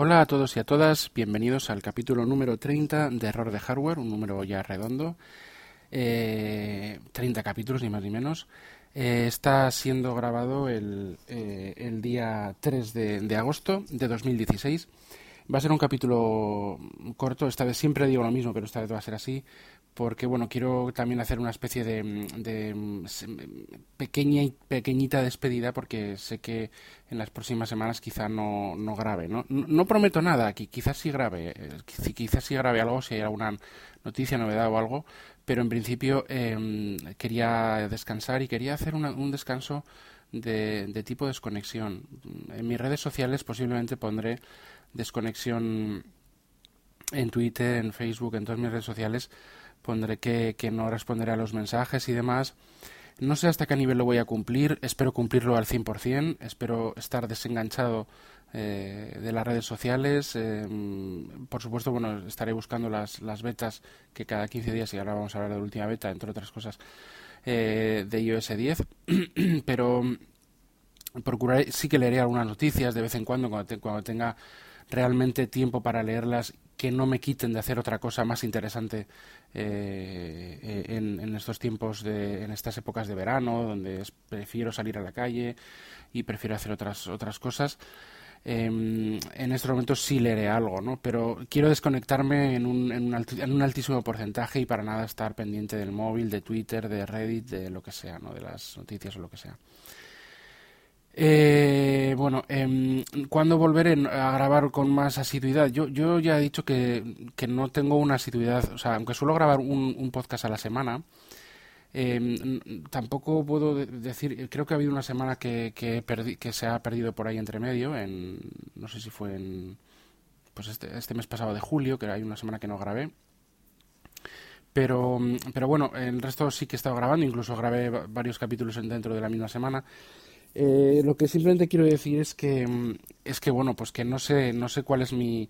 Hola a todos y a todas, bienvenidos al capítulo número 30 de Error de Hardware, un número ya redondo. Eh, 30 capítulos, ni más ni menos. Eh, está siendo grabado el, eh, el día 3 de, de, agosto de 2016. Va a ser un capítulo corto, esta vez siempre digo lo mismo, pero esta vez va a ser así, porque bueno, quiero también hacer una especie de, de pequeña y pequeñita despedida, porque sé que en las próximas semanas quizá no, no grabe. ¿no? No, prometo nada, quizás sí grabe, eh, quizás sí grabe algo, si hay alguna noticia, novedad o algo, pero en principio eh, quería descansar y quería hacer una, un descanso de, de tipo desconexión. En mis redes sociales posiblemente pondré desconexión en Twitter, en Facebook, en todas mis redes sociales pondré que, que no responderé a los mensajes y demás. No sé hasta qué nivel lo voy a cumplir, espero cumplirlo al 100%, espero estar desenganchado eh, de las redes sociales. Eh, por supuesto, bueno, estaré buscando las, las betas que cada 15 días, y ahora vamos a hablar de la última beta, entre otras cosas, eh, de iOS 10, pero procuraré, sí que leeré algunas noticias de vez en cuando, cuando, te, cuando tenga realmente tiempo para leerlas que no me quiten de hacer otra cosa más interesante eh, en, en, estos tiempos, de, en estas épocas de verano, donde prefiero salir a la calle y prefiero hacer otras, otras cosas. Eh, en estos momentos sí leeré algo, ¿no? Pero quiero desconectarme en un, en, un alti, en un, altísimo porcentaje y para nada estar pendiente del móvil, de Twitter, de Reddit, de lo que sea, ¿no? De las noticias o lo que sea. Eh, bueno, eh, ¿cuándo volveré a grabar con más asiduidad? Yo, yo ya he dicho que, que no tengo una asiduidad, o sea, aunque suelo grabar un, un podcast a la semana, eh, tampoco puedo decir, creo que ha habido una semana que, que, perdi, que, se ha perdido por ahí entre medio, en, no sé si fue en pues este, este mes pasado de julio, que hay una semana que no grabé. Pero, pero bueno, el resto sí que he estado grabando, incluso grabé varios capítulos dentro de la misma semana. Eh, lo que simplemente quiero decir es que es que bueno pues que no sé no sé cuál es mi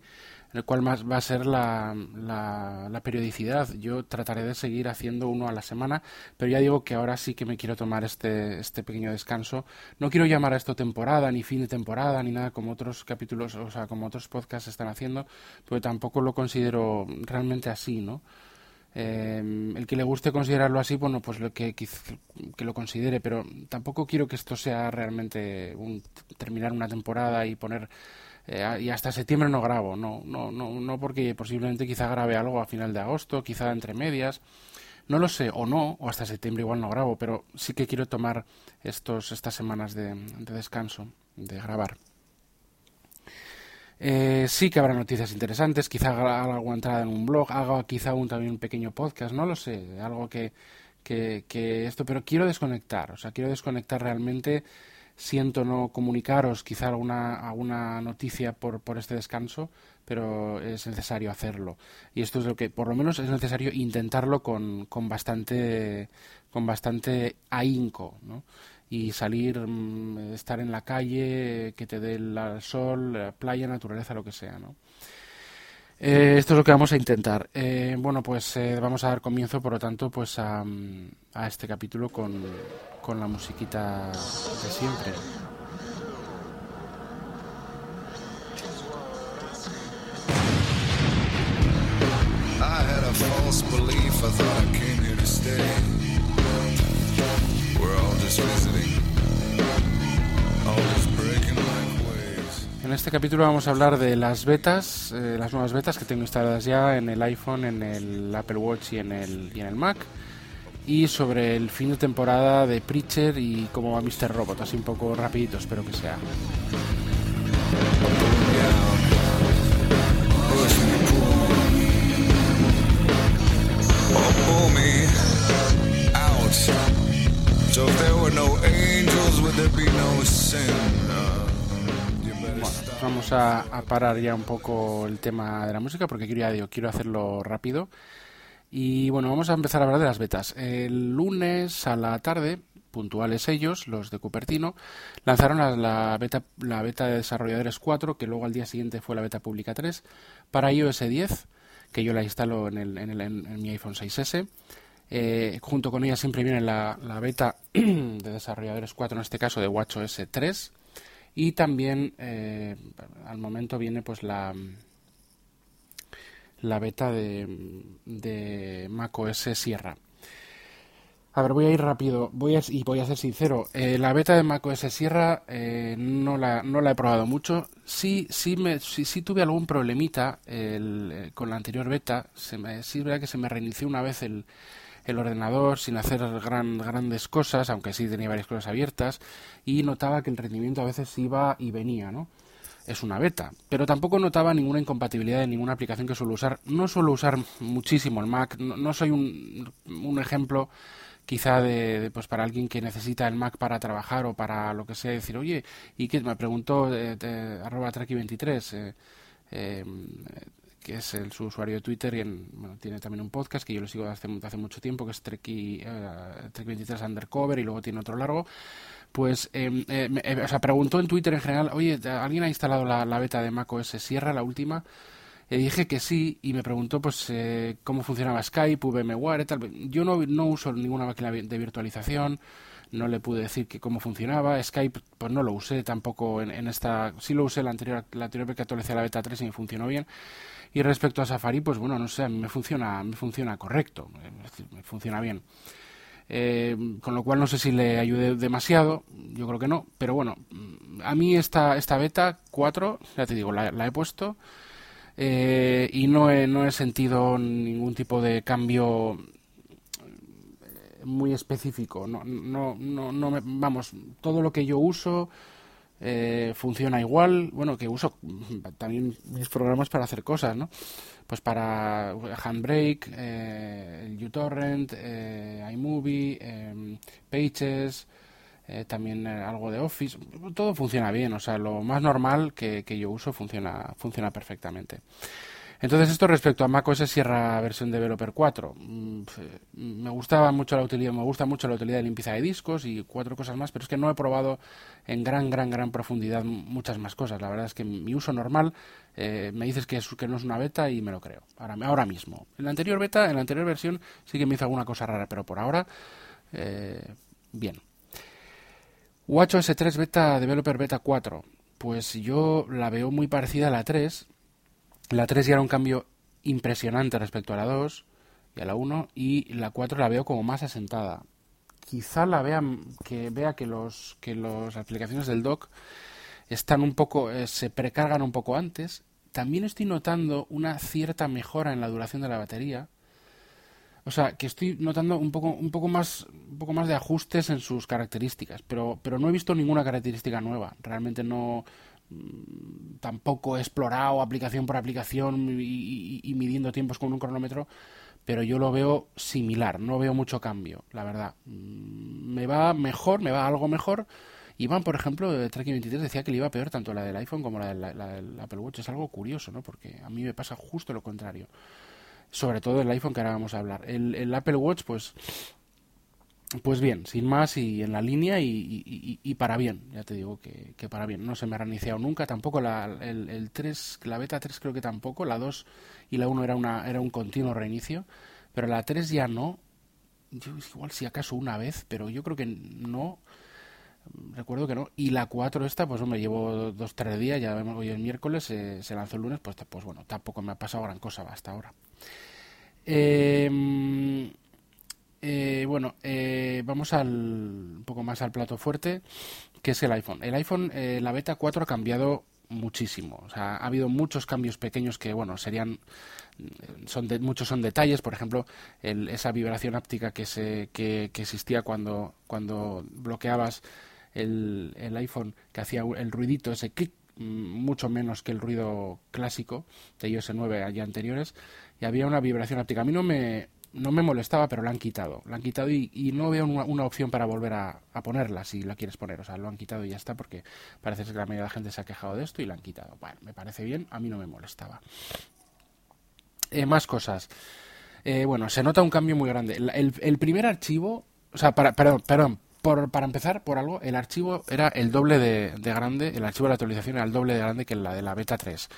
cuál más va a ser la, la, la, periodicidad. Yo trataré de seguir haciendo uno a la semana pero ya digo que ahora sí que me quiero tomar este este pequeño descanso. No quiero llamar a esto temporada ni fin de temporada ni nada como otros capítulos o sea como otros podcasts están haciendo pero tampoco lo considero realmente así no eh, el que le guste considerarlo así, bueno, pues lo que, que lo considere, pero tampoco quiero que esto sea realmente un, terminar una temporada y poner eh, y hasta septiembre no grabo, no, no, no, no porque posiblemente quizá grabe algo a final de agosto, quizá entre medias, no lo sé, o no, o hasta septiembre igual no grabo, pero sí que quiero tomar estos, estas semanas de descanso, de grabar. Eh, sí que habrá noticias interesantes, quizá haga alguna entrada en un blog, haga quizá un, también un pequeño podcast, no lo sé, algo que, que, que, esto, pero quiero desconectar, o sea, quiero desconectar realmente, siento no comunicaros quizá alguna, alguna noticia por, por este descanso, pero es necesario hacerlo. Y esto es lo que, por lo menos, es necesario intentarlo con, con bastante, con bastante ahínco, ¿no? Y salir, mm, estar en la calle, que te dé el sol, playa, naturaleza, lo que sea, ¿no? Eh, esto es lo que vamos a intentar. Eh, bueno, pues eh, vamos a dar comienzo, por lo tanto, pues a, este capítulo con, con la musiquita de siempre. En este capítulo vamos a hablar de las betas, eh, las nuevas betas que tengo instaladas ya en el iPhone, en el Apple Watch y en el, y en el Mac. Y sobre el fin de temporada de Preacher y cómo va Mr. Robot, así un poco rapidito, espero que sea. Vamos a, parar ya un poco el tema de la música porque quiero, quiero hacerlo rápido. Y bueno, vamos a empezar a hablar de las betas. El lunes a la tarde, puntuales ellos, los de Cupertino, lanzaron la, beta, la beta de desarrolladores 4, que luego al día siguiente fue la beta pública 3, para iOS 10, que yo la instalo en, el, en, el, mi iPhone 6S. Eh, junto con ella siempre viene la, la beta de desarrolladores 4, en este caso de WatchOS 3. Y también eh, al momento viene pues la la beta de, de macOS Sierra. A ver, voy a ir rápido voy a, y voy a ser sincero. Eh, la beta de macOS Sierra eh, no, la, no la he probado mucho. Sí, sí, me, sí, tuve algún problemita eh, con la anterior beta. Se me, sí es verdad que se me reinició una vez el, el ordenador sin hacer gran, grandes cosas, aunque sí tenía varias cosas abiertas, y notaba que el rendimiento a veces iba y venía, ¿no? Es una beta, pero tampoco notaba ninguna incompatibilidad de ninguna aplicación que suelo usar. No suelo usar muchísimo el Mac, no, soy un, un ejemplo quizá de, pues para alguien que necesita el Mac para trabajar o para lo que sea, decir, oye, y que me preguntó eh, arroba treki23, eh, em, que es el, su usuario de Twitter y bueno, tiene también un podcast que yo lo sigo hace, hace mucho tiempo, que es Treki, 23 eh, Undercover y luego tiene otro largo. Pues, em, o sea, preguntó en Twitter en general, oye, ¿alguien ha instalado la, beta de Mac OS Sierra, la última? Le dije que sí y me preguntó pues eh, cómo funcionaba Skype, VMware tal. Yo no, no uso ninguna máquina de virtualización, no le pude decir que cómo funcionaba. Skype pues no lo usé tampoco en, esta... Sí lo usé la anterior, la anterior vez que actualicé la beta 3 y me funcionó bien. Y respecto a Safari, pues bueno, no sé, a mí me funciona, me funciona correcto, me funciona bien. Eh, con lo cual no sé si le ayude demasiado, yo creo que no, pero bueno, a mí esta, esta beta 4, ya te digo, la he puesto eh, y no he, no he sentido ningún tipo de cambio eh, muy específico. No, no, no, no me, vamos, todo lo que yo uso eh, funciona igual. Bueno, que uso también mis programas para hacer cosas, ¿no? Pues para Handbrake, eh, uTorrent, eh, iMovie, Pages, eh, también eh, algo de Office, todo funciona bien, o sea, lo más normal que, yo uso funciona, funciona perfectamente. Entonces, esto respecto a macOS Sierra versión Developer 4. Mm, me gustaba mucho la utilidad, me gusta mucho la utilidad de limpieza de discos y cuatro cosas más, pero es que no he probado en gran, gran, gran profundidad muchas más cosas. La verdad es que mi uso normal eh, me dices que, es, que no es una beta y me lo creo. Ahora, ahora mismo. En la anterior beta, en la anterior versión, sí que me hizo alguna cosa rara, pero por ahora, bien. WatchOS 3 Beta Developer Beta 4. Pues yo la veo muy parecida a la 3. La 3 ya era un cambio impresionante respecto a la 2 y a la 1 y la 4 la veo como más asentada. Quizá la vea que vea que los que las aplicaciones del dock están un poco eh, se precargan un poco antes. También estoy notando una cierta mejora en la duración de la batería o sea, que estoy notando un poco, un poco más, un poco más de ajustes en sus características, pero, pero no he visto ninguna característica nueva. Realmente no, tampoco he explorado aplicación por aplicación y, midiendo tiempos con un cronómetro, pero yo lo veo similar, no veo mucho cambio, la verdad. Mm, me va mejor, me va algo mejor. Iván, por ejemplo, de Tracking 23 decía que le iba peor tanto la del iPhone como la, la del Apple Watch. Es algo curioso, ¿no? Porque a mí me pasa justo lo contrario sobre todo el iPhone que ahora vamos a hablar. El, Apple Watch, pues, pues bien, sin más y en la línea y, para bien, ya te digo que, para bien. No se me ha reiniciado nunca, tampoco la, el, 3, la beta 3 creo que tampoco, la 2 y la 1 era, una, era un continuo reinicio, pero la 3 ya no. Yo igual si acaso una vez, pero yo creo que no. Recuerdo que no. Y la 4 esta, pues hombre, llevo dos, tres días, ya hoy el miércoles, se lanzó el lunes, pues, pues bueno, tampoco me ha pasado gran cosa hasta ahora. Eh, eh, bueno, eh, vamos al, un poco más al plato fuerte, que es el iPhone. El iPhone, eh, la beta 4 ha cambiado muchísimo. O sea, ha habido muchos cambios pequeños que, bueno, serían, son de, muchos son detalles. Por ejemplo, esa vibración áptica que, se, que, existía cuando, cuando bloqueabas el, el iPhone, que hacía el ruidito, ese clic, mm, mucho menos que el ruido clásico de iOS 9 allá anteriores y había una vibración óptica. A mí no me, no me molestaba, pero la han quitado. La han quitado y, no veo una, opción para volver a, ponerla si la quieres poner. O sea, lo han quitado y ya está porque parece que la mayoría de la gente se ha quejado de esto y la han quitado. Bueno, me parece bien, a mí no me molestaba. Eh, más cosas. Eh, bueno, se nota un cambio muy grande. El, primer archivo, o sea, para, perdón, perdón, por, para empezar, por algo, el archivo era el doble de, grande, el archivo de la actualización era el doble de grande que la de la beta 3.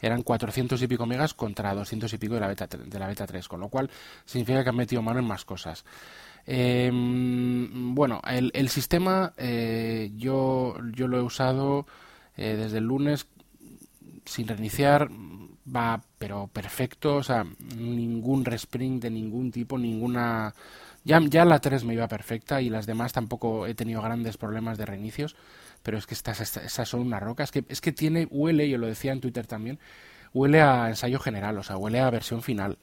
Eran 400 y pico megas contra 200 y pico de la beta, de la beta 3, con lo cual significa que han metido mano en más cosas. Em, bueno, el, el sistema eh, yo, yo lo he usado eh, desde el lunes sin reiniciar, va pero perfecto, o sea, ningún respring de ningún tipo, ninguna ya, ya la 3 me iba perfecta y las demás tampoco he tenido grandes problemas de reinicios, pero es que estas, esas son una roca. Es que, es que tiene, huele, yo lo decía en Twitter también, huele a ensayo general, o sea, huele a versión final.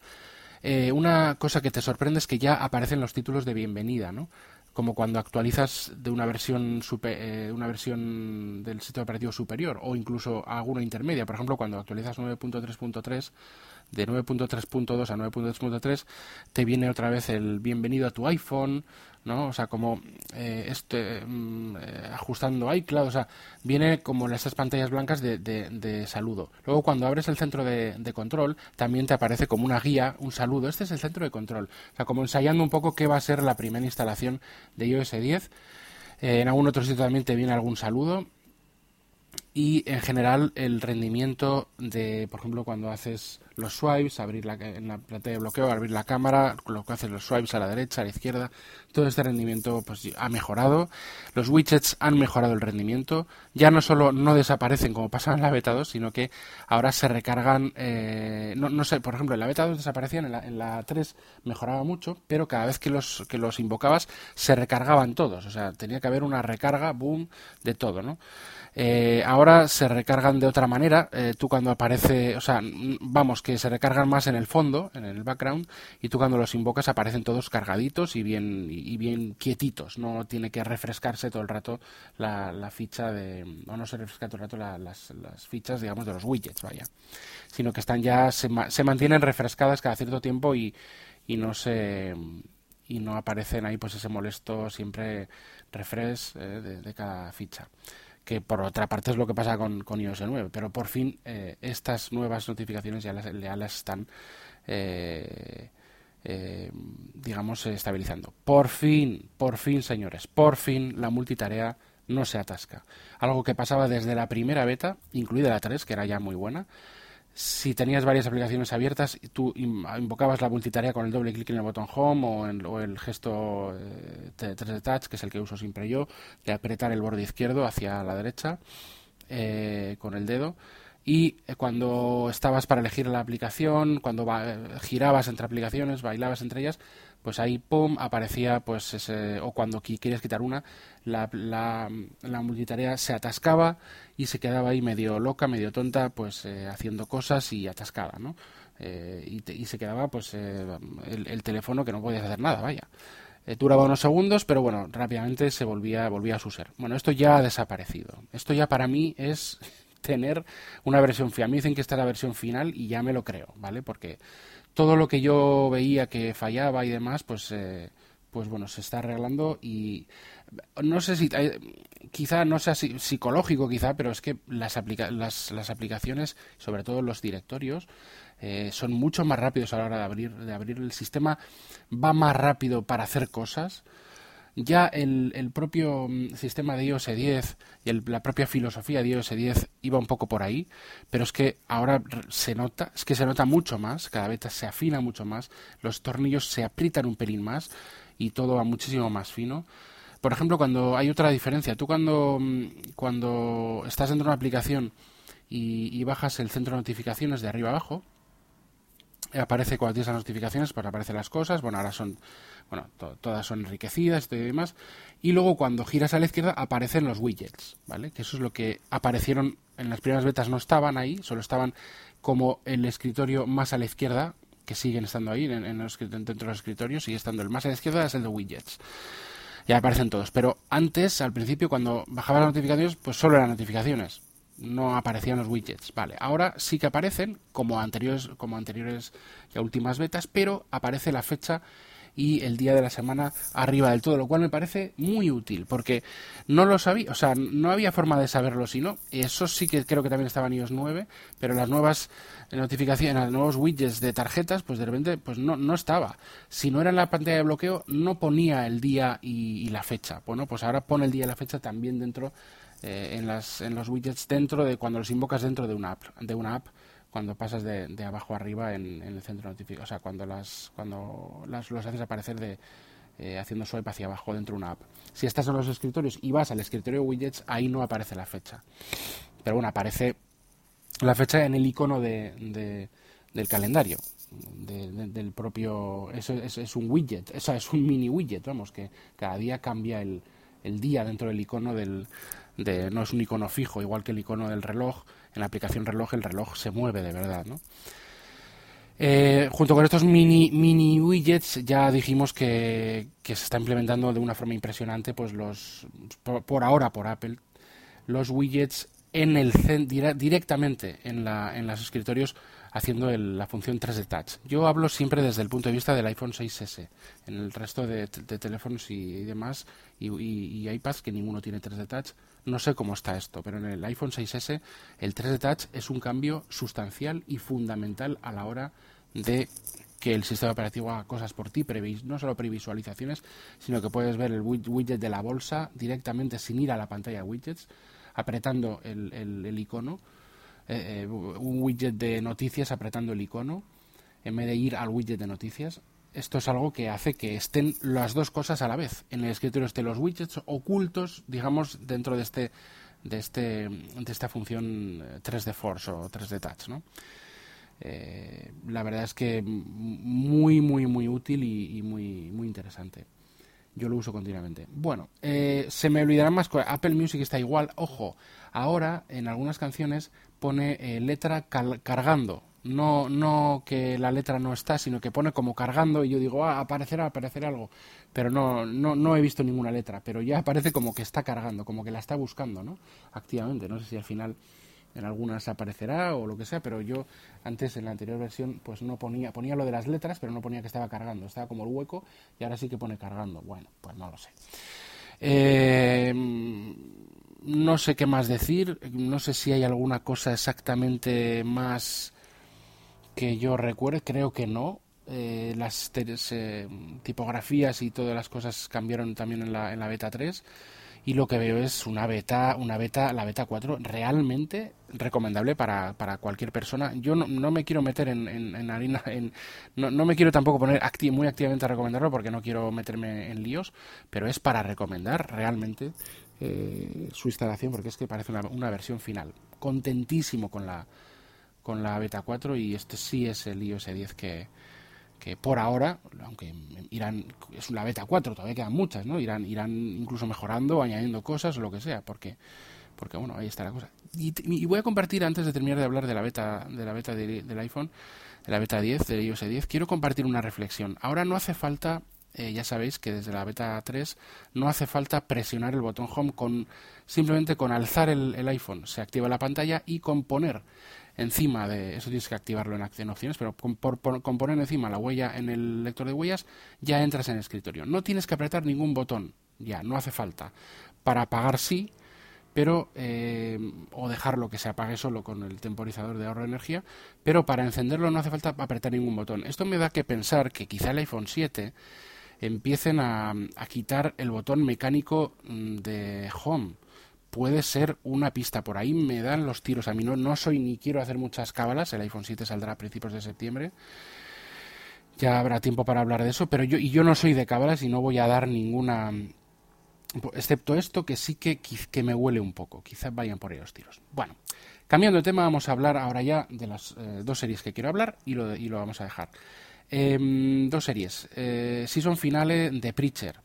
Eh, una cosa que te sorprende es que ya aparecen los títulos de bienvenida, ¿no? Como cuando actualizas de una versión super, eh, una versión del sistema operativo superior o incluso alguna intermedia. Por ejemplo, cuando actualizas 9.3.3 de 9.3.2 a 9.3.3 te viene otra vez el bienvenido a tu iPhone, ¿no? O sea, como eh, este, mm, eh, ajustando iCloud, o sea, viene como en esas pantallas blancas de, de, saludo. Luego, cuando abres el centro de, control, también te aparece como una guía, un saludo. Este es el centro de control. O sea, como ensayando un poco qué va a ser la primera instalación de iOS 10. Eh, en algún otro sitio también te viene algún saludo y en general el rendimiento de, por ejemplo, cuando haces los swipes, abrir la, en la pantalla de bloqueo, abrir la cámara, lo que haces los swipes a la derecha, a la izquierda, todo este rendimiento pues ha mejorado. Los widgets han mejorado el rendimiento. Ya no solo no desaparecen como pasaba en la beta 2, sino que ahora se recargan, eh, no, no, sé, por ejemplo, en la beta 2 desaparecían, en la, en la 3 mejoraba mucho, pero cada vez que los, que los invocabas se recargaban todos. O sea, tenía que haber una recarga, boom, de todo, ¿no? Eh, ahora se recargan de otra manera. Eh, tú cuando aparece, o sea, vamos, que se recargan más en el fondo, en el background, y tú cuando los invocas aparecen todos cargaditos y bien, y bien quietitos. No tiene que refrescarse todo el rato la, la ficha de, o no se refresca todo el rato las, las, fichas, digamos, de los widgets, vaya. Sino que están ya, se, se mantienen refrescadas cada cierto tiempo y, y no se y no aparecen ahí pues ese molesto siempre refresh eh, de, cada ficha que por otra parte es lo que pasa con, con iOS 9, pero por fin eh, estas nuevas notificaciones ya las, ya las están, eh, eh, digamos, estabilizando. Por fin, por fin, señores, por fin la multitarea no se atasca. Algo que pasaba desde la primera beta, incluida la 3, que era ya muy buena, si tenías varias aplicaciones abiertas, tú invocabas la multitarea con el doble clic en el botón Home o, el gesto 3D eh, Touch, que es el que uso siempre yo, de apretar el borde izquierdo hacia la derecha eh, con el dedo. Y eh, cuando estabas para elegir la aplicación, cuando girabas entre aplicaciones, bailabas entre ellas, pues ahí pum aparecía pues ese, o cuando querías quitar una la, la, multitarea se atascaba y se quedaba ahí medio loca medio tonta pues eh, haciendo cosas y atascada no eh, y, se quedaba pues eh, el, teléfono que no podías hacer nada vaya. Duraba unos segundos pero bueno rápidamente se volvía volvía a su ser. Bueno esto ya ha desaparecido. Esto ya para mí es tener una versión final. Mí dicen que esta es la versión final y ya me lo creo, ¿vale? Porque todo lo que yo veía que fallaba y demás, pues, eh, pues bueno, se está arreglando y no sé si, eh, quizá no sea psicológico quizá, pero es que las, las, las aplicaciones, sobre todo los directorios, eh, son mucho más rápidos a la hora de abrir, de abrir el sistema, va más rápido para hacer cosas ya el, el, propio mm, sistema de iOS 10 y la propia filosofía de iOS 10 iba un poco por ahí, pero es que ahora se nota, es que se nota mucho más, cada vez se afina mucho más, los tornillos se aprietan un pelín más y todo va muchísimo más fino. Por ejemplo, cuando hay otra diferencia, tú cuando, mm, cuando estás dentro de una aplicación y, y bajas el centro de notificaciones de arriba abajo, aparece cuando tienes las notificaciones, pues aparecen las cosas, bueno, ahora son bueno, todas son enriquecidas y demás. Y luego cuando giras a la izquierda aparecen los widgets, ¿vale? Que eso es lo que aparecieron en las primeras betas, no estaban ahí, solo estaban como el escritorio más a la izquierda, que siguen estando ahí en, los, dentro de los escritorios, sigue estando el más a la izquierda, es el de widgets. Ya aparecen todos. Pero antes, al principio, cuando bajaba las notificaciones, pues solo eran notificaciones. No aparecían los widgets. Vale, ahora sí que aparecen, como anteriores, como anteriores y últimas betas, pero aparece la fecha y el día de la semana arriba del todo, lo cual me parece muy útil, porque no lo sabía, o sea, no había forma de saberlo si no. Eso sí que creo que también estaba en iOS 9, pero las nuevas notificaciones, los nuevos widgets de tarjetas, pues de repente pues no, no estaba. Si no era en la pantalla de bloqueo, no ponía el día y, la fecha. Bueno, pues ahora pone el día y la fecha también dentro eh, en, las, en los widgets dentro de cuando los invocas dentro de una app, de una app cuando pasas de, de abajo arriba en, el centro notificado, o sea, cuando las cuando las los haces aparecer de eh, haciendo swipe hacia abajo dentro de una app. Si estás en los escritorios y vas al escritorio de widgets, ahí no aparece la fecha. Pero bueno, aparece la fecha en el icono de, del calendario. del propio es, es, un widget, o es un mini widget, vamos, que cada día cambia el, el día dentro del icono del, de, no es un icono fijo, igual que el icono del reloj, en la aplicación reloj el reloj se mueve de verdad, ¿no? Eh, junto con estos mini, mini widgets ya dijimos que, que, se está implementando de una forma impresionante pues los por, ahora por Apple los widgets en el directamente en, la, en los escritorios haciendo la función 3D Touch. Yo hablo siempre desde el punto de vista del iPhone 6S. En el resto de, teléfonos y, demás y, y, iPads que ninguno tiene 3D Touch, no sé cómo está esto, pero en el iPhone 6S el 3D Touch es un cambio sustancial y fundamental a la hora de que el sistema operativo haga cosas por ti, no solo previsualizaciones, sino que puedes ver el widget de la bolsa directamente sin ir a la pantalla de widgets, apretando el, el icono eh, eh, un widget de noticias apretando el icono en vez de ir al widget de noticias. Esto es algo que hace que estén las dos cosas a la vez. En el escritorio estén los widgets ocultos, digamos, dentro de este de este de esta función 3D eh, Force o 3D Touch, ¿no? la verdad es que muy muy muy útil y, muy muy interesante. Yo lo uso continuamente. Bueno, se me olvidarán más cosas. Apple Music está igual. Ojo, ahora en algunas canciones pone eh, letra cargando. No, no que la letra no está, sino que pone como cargando y yo digo, ah, aparecerá, aparecerá algo. Pero no, no, no he visto ninguna letra, pero ya aparece como que está cargando, como que la está buscando, ¿no? Activamente. No sé si al final en algunas aparecerá o lo que sea, pero yo antes en la anterior versión pues no ponía, ponía lo de las letras, pero no ponía que estaba cargando, estaba como el hueco y ahora sí que pone cargando. Bueno, pues no lo sé. Eh, no sé qué más decir, no sé si hay alguna cosa exactamente más que yo recuerde, creo que no. Eh, las tipografías y todas las cosas cambiaron también en la, en la beta 3 y lo que veo es una beta, una beta, la beta 4 realmente recomendable para, para cualquier persona. Yo no, no me quiero meter en, en, harina, en, no, no, me quiero tampoco poner muy activamente a recomendarlo porque no quiero meterme en líos, pero es para recomendar realmente eh, su instalación porque es que parece una, una, versión final. Contentísimo con la, con la beta 4 y este sí es el iOS 10 que, que por ahora, aunque irán, es una beta 4, todavía quedan muchas, ¿no? Irán, irán incluso mejorando, añadiendo cosas o lo que sea, porque, porque bueno, ahí está la cosa. Y, voy a compartir, antes de terminar de hablar de la beta, de la beta del iPhone, de la beta 10, de iOS 10, quiero compartir una reflexión. Ahora no hace falta eh, ya sabéis que desde la beta 3 no hace falta presionar el botón home con simplemente con alzar el, iPhone. Se activa la pantalla y con poner encima de eso tienes que activarlo en, acción opciones pero con, poner encima la huella en el lector de huellas ya entras en el escritorio. No tienes que apretar ningún botón ya no hace falta. Para apagar sí pero eh, o dejarlo que se apague solo con el temporizador de ahorro de energía, pero para encenderlo no hace falta apretar ningún botón. Esto me da que pensar que quizá el iPhone 7 empiecen a, quitar el botón mecánico mm, de home puede ser una pista. Por ahí me dan los tiros. A mí no, no soy ni quiero hacer muchas cábalas. El iPhone 7 saldrá a principios de septiembre. Ya habrá tiempo para hablar de eso. Pero yo, y yo no soy de cábalas y no voy a dar ninguna. Excepto esto que sí que, que me huele un poco. Quizás vayan por ahí los tiros. Bueno, cambiando de tema, vamos a hablar ahora ya de las eh, dos series que quiero hablar y lo, y lo vamos a dejar. Em, dos series. Eh, season finale de Preacher.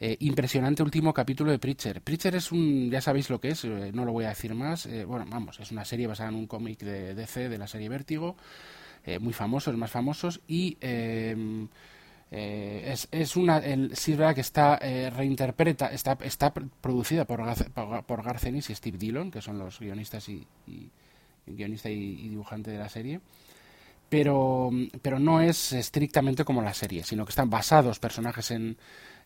Eh, impresionante último capítulo de Preacher. Preacher es un, ya sabéis lo que es, eh, no lo voy a decir más. Eh, bueno, vamos, es una serie basada en un cómic de DC de la serie Vértigo, muy famoso, más famosos, y em, es, es, una, el, sí que está reinterpreta, está, está producida por, por, Garcenis y Steve Dillon, que son los guionistas y, guionista y dibujante de la serie pero, pero no es estrictamente como la serie, sino que están basados personajes en,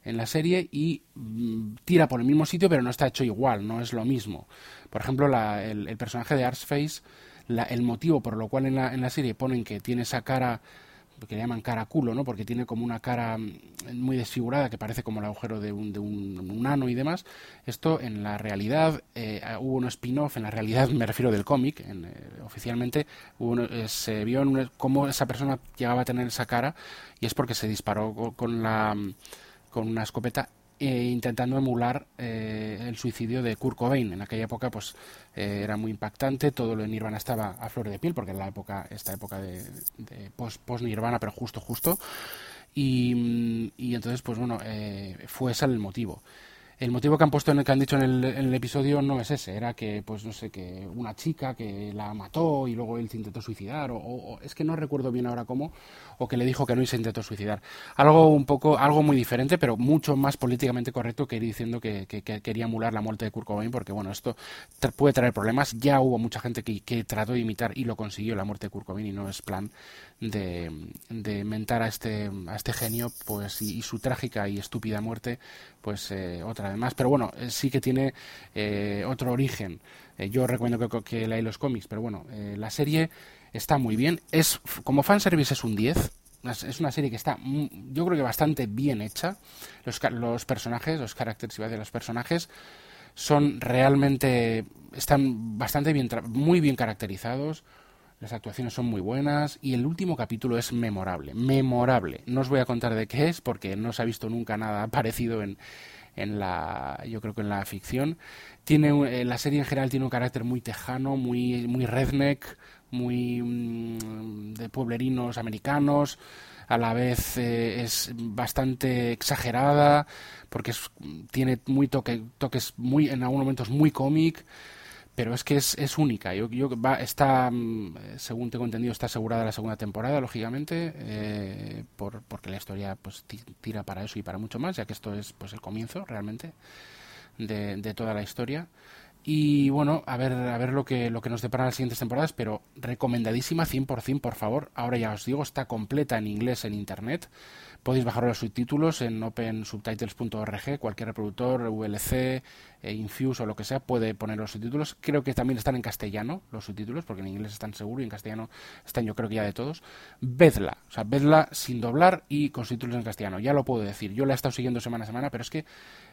en la serie y mm, tira por el mismo sitio, pero no está hecho igual, no es lo mismo. Por ejemplo, el, personaje de Arseface, la, el motivo por lo cual en la, en la serie ponen que tiene esa cara que le llaman cara culo, ¿no? Porque tiene como una cara mm, muy desfigurada que parece como el agujero de un, de un, ano y demás. Esto en la realidad eh, hubo un spin-off, en la realidad me refiero del cómic, eh, oficialmente eh, se vio en cómo esa persona llegaba a tener esa cara y es porque se disparó con la con una escopeta eh, intentando emular eh, el suicidio de Kurt Cobain. En aquella época, pues eh, era muy impactante. Todo lo de Nirvana estaba a flor de piel, porque en la época, esta época de, post, post, Nirvana, pero justo, justo. Y, y entonces, pues bueno, fue ese el motivo el motivo que han puesto en el que han dicho en el, episodio no es ese, era que, pues no sé, que una chica que la mató y luego él se intentó suicidar, o, es que no recuerdo bien ahora cómo, o que le dijo que no y se intentó suicidar. Algo un poco, algo muy diferente, pero mucho más políticamente correcto que ir diciendo que, quería emular la muerte de Kurt porque bueno, esto puede traer problemas. Ya hubo mucha gente que, trató de imitar y lo consiguió la muerte de Kurt y no es plan de, de mentar a este, a este genio, pues y, su trágica y estúpida muerte, pues eh, otra además, pero bueno, eh, sí que tiene eh, otro origen. Eh, yo recomiendo que, que los cómics, pero bueno, la serie está muy bien. Es Como fanservice es un 10, es una serie que está, yo creo que bastante bien hecha. Los, los personajes, los caracteres de los personajes son realmente, están bastante bien, muy bien caracterizados. Las actuaciones son muy buenas y el último capítulo es memorable, memorable. No os voy a contar de qué es porque no se ha visto nunca nada parecido en, en la yo creo que en la ficción. Tiene eh, la serie en general tiene un carácter muy tejano muy muy redneck muy mm, de pueblerinos americanos. A la vez eh, es bastante exagerada porque tiene muy toque, toques muy en algunos momentos muy cómic pero es que es, es única. Yo, yo va, está, mm, según tengo entendido, está asegurada la segunda temporada, lógicamente, eh, por, porque la historia pues tira para eso y para mucho más, ya que esto es pues el comienzo realmente de, de toda la historia. Y bueno, a ver, a ver lo que, lo que nos depara las siguientes temporadas, pero recomendadísima 100%, por favor. Ahora ya os digo, está completa en inglés en internet. Podéis bajar los subtítulos en opensubtitles.org, cualquier reproductor, VLC, eh, Infuse o lo que sea puede poner los subtítulos. Creo que también están en castellano los subtítulos, porque en inglés están seguro y en castellano están yo creo que ya de todos. Vedla, o sea, vedla sin doblar y con subtítulos en castellano. Ya lo puedo decir. Yo la he estado siguiendo semana a semana, pero es que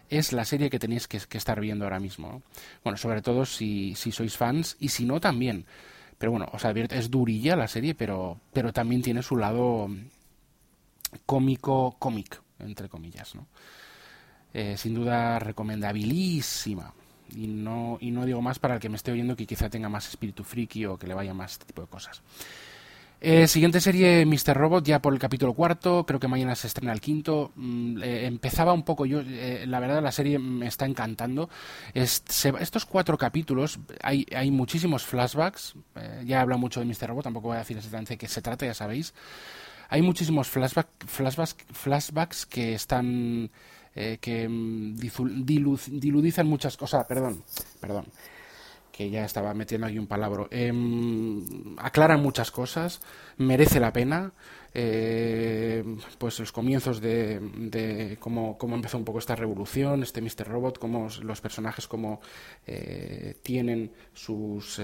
es la serie que tenéis que, estar viendo ahora mismo. Bueno, sobre todo si, sois fans y si no también. Pero bueno, o sea, es durilla la serie, pero, pero también tiene su lado cómico, cómic, entre comillas, ¿no? Eh, sin duda recomendabilísima. Y no, y no digo más para el que me esté oyendo que quizá tenga más espíritu friki o que le vaya más este tipo de cosas. Eh, siguiente serie, Mr. Robot, ya por el capítulo cuarto, creo que mañana se estrena el quinto. Mm, eh, empezaba un poco yo, la verdad la serie me está encantando. estos cuatro capítulos, hay, hay muchísimos flashbacks, ya habla mucho de Mr. Robot, tampoco voy a decir exactamente de qué se trata, ya sabéis hay muchísimos flashback, flashbacks, flashbacks que están eh, que mm, diludizan muchas cosas, perdón, perdón, que ya estaba metiendo aquí un palabra, em, aclaran muchas cosas, merece la pena, eh, pues los comienzos de, de cómo, cómo, empezó un poco esta revolución, este Mr. Robot, cómo los personajes como eh, tienen sus,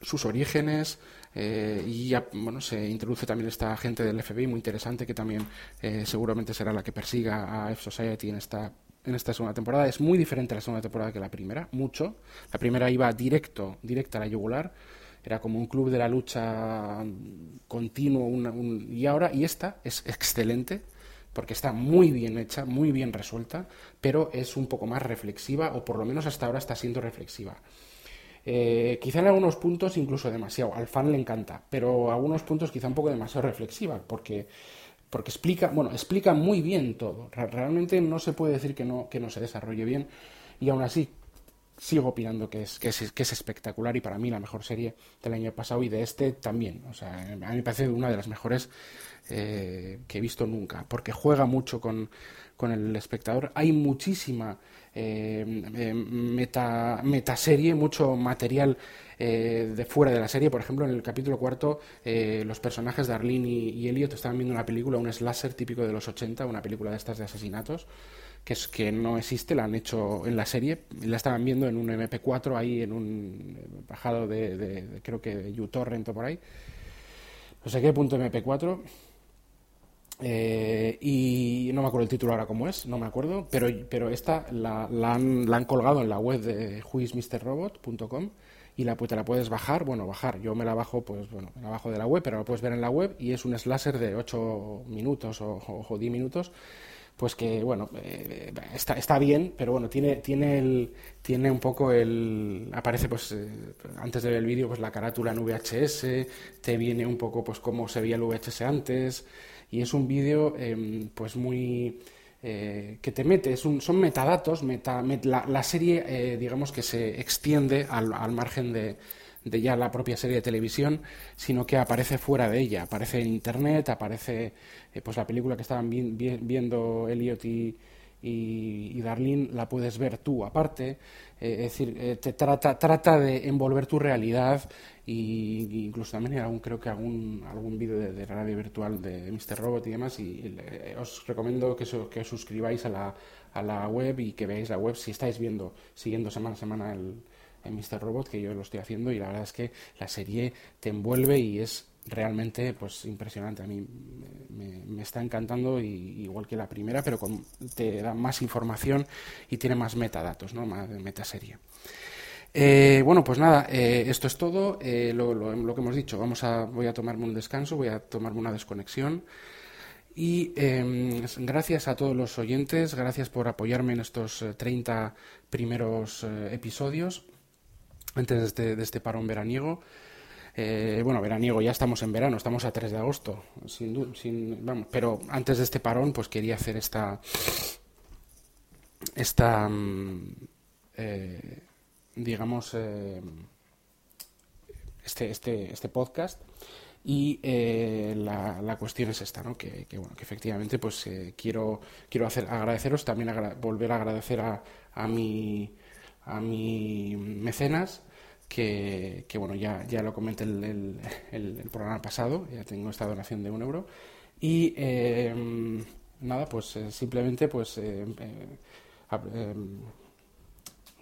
sus orígenes, eh, y ya, bueno, se introduce también esta gente del FBI muy interesante que también eh, seguramente será la que persiga a F-Society en esta, en esta segunda temporada. Es muy diferente la segunda temporada que la primera, mucho. La primera iba directo, directa a la yugular. Era como un club de la lucha continuo. y ahora, y esta es excelente porque está muy bien hecha, muy bien resuelta, pero es un poco más reflexiva, o por lo menos hasta ahora está siendo reflexiva. Eh, quizá en algunos puntos incluso demasiado, al fan le encanta, pero algunos puntos quizá un poco demasiado reflexiva, porque, porque explica, bueno, explica muy bien todo. Realmente no se puede decir que no, que no se desarrolle bien, y aún así, sigo opinando que es, que es, que es espectacular y para mí la mejor serie del año pasado y de este también. O sea, a mí me parece una de las mejores eh, que he visto nunca, porque juega mucho con, con el espectador. Hay muchísima meta, metaserie, mucho material eh, de fuera de la serie. Por ejemplo, en el capítulo cuarto, los personajes de Arlene y, Elliot estaban viendo una película, un slasher típico de los 80, una película de estas de asesinatos, que es que no existe, la han hecho en la serie, la estaban viendo en un MP4 ahí, en un bajado de, de creo que de uTorrent o por ahí. No sé qué punto MP4 eh, y no me acuerdo el título ahora cómo es, no me acuerdo, pero, pero esta la, la, han, la han, colgado en la web de whoismrrobot.com y la, pues, te la puedes bajar, bueno, bajar, yo me la bajo, pues bueno, me la bajo de la web, pero la puedes ver en la web y es un slasher de 8 minutos o, o, o 10 minutos pues que bueno eh, está, está bien pero bueno tiene tiene el tiene un poco el aparece pues eh, antes de ver el vídeo pues la carátula en VHS te viene un poco pues cómo se veía el VHS antes y es un vídeo eh, pues muy eh, que te mete, es un, son metadatos, meta, met, la, serie eh, digamos que se extiende al, margen de, ya la propia serie de televisión, sino que aparece fuera de ella, aparece en internet, aparece eh, pues la película que estaban vi, vi, viendo Elliot y, y, y, Darlene la puedes ver tú aparte, eh, es decir, eh, te trata, trata de envolver tu realidad y, incluso también hay algún, creo que algún, algún vídeo de, de, radio virtual de Mr. Robot y demás y, y eh, os recomiendo que, so, que os suscribáis a la, a la web y que veáis la web si estáis viendo, siguiendo semana a semana el, el Mr. Robot, que yo lo estoy haciendo y la verdad es que la serie te envuelve y es realmente pues impresionante. A mí me, está encantando y, igual que la primera, pero te da más información y tiene más metadatos, ¿no? más metaserie. Eh, bueno, pues nada, eh, esto es todo. Eh, lo, que hemos dicho, vamos a, voy a tomarme un descanso, voy a tomarme una desconexión. Y eh, gracias a todos los oyentes, gracias por apoyarme en estos 30 primeros episodios antes de este, de este parón veraniego. Eh, bueno, veraniego, ya estamos en verano, estamos a 3 de agosto, sin, sin, vamos, pero antes de este parón, pues quería hacer esta, esta, mm, eh, digamos, eh, este, este, este podcast. Y eh, la, la, cuestión es esta, ¿no? Que, que, bueno, que efectivamente, pues eh, quiero, quiero hacer, agradeceros, también volver a agradecer a, a mi, a mi mecenas, que, bueno, ya, ya lo comenté el, el, el, programa pasado, ya tengo esta donación de un euro. Y eh, nada, pues eh, simplemente pues eh, eh,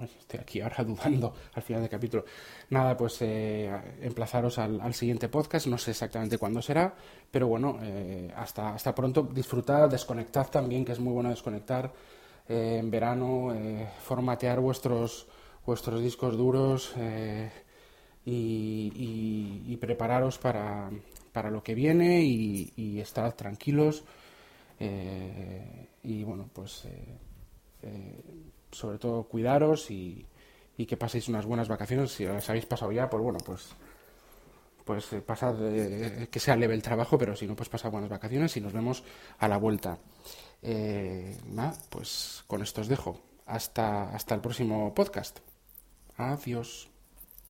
estoy aquí ahora dudando al final del capítulo. Nada, pues eh, emplazaros al, al, siguiente podcast, no sé exactamente cuándo será, pero bueno, eh, hasta, hasta pronto, disfrutad, desconectad también, que es muy bueno desconectar eh, en verano, eh, formatear vuestros, vuestros discos duros eh, y, prepararos para, para, lo que viene y, y tranquilos. Eh, y bueno, pues eh, sobre todo cuidaros y, que paséis unas buenas vacaciones. Si las habéis pasado ya, pues bueno, pues pues pasad que sea leve el trabajo, pero si no, pues pasad buenas vacaciones y nos vemos a la vuelta. Eh, nada, pues con esto os dejo. Hasta, hasta el próximo podcast. Adiós.